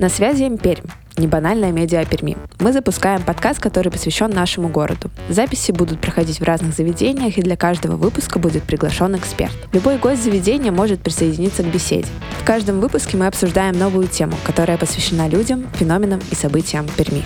На связи Пермь. Небанальная медиа Перми. Мы запускаем подкаст, который посвящен нашему городу. Записи будут проходить в разных заведениях, и для каждого выпуска будет приглашен эксперт. Любой гость заведения может присоединиться к беседе. В каждом выпуске мы обсуждаем новую тему, которая посвящена людям, феноменам и событиям Перми.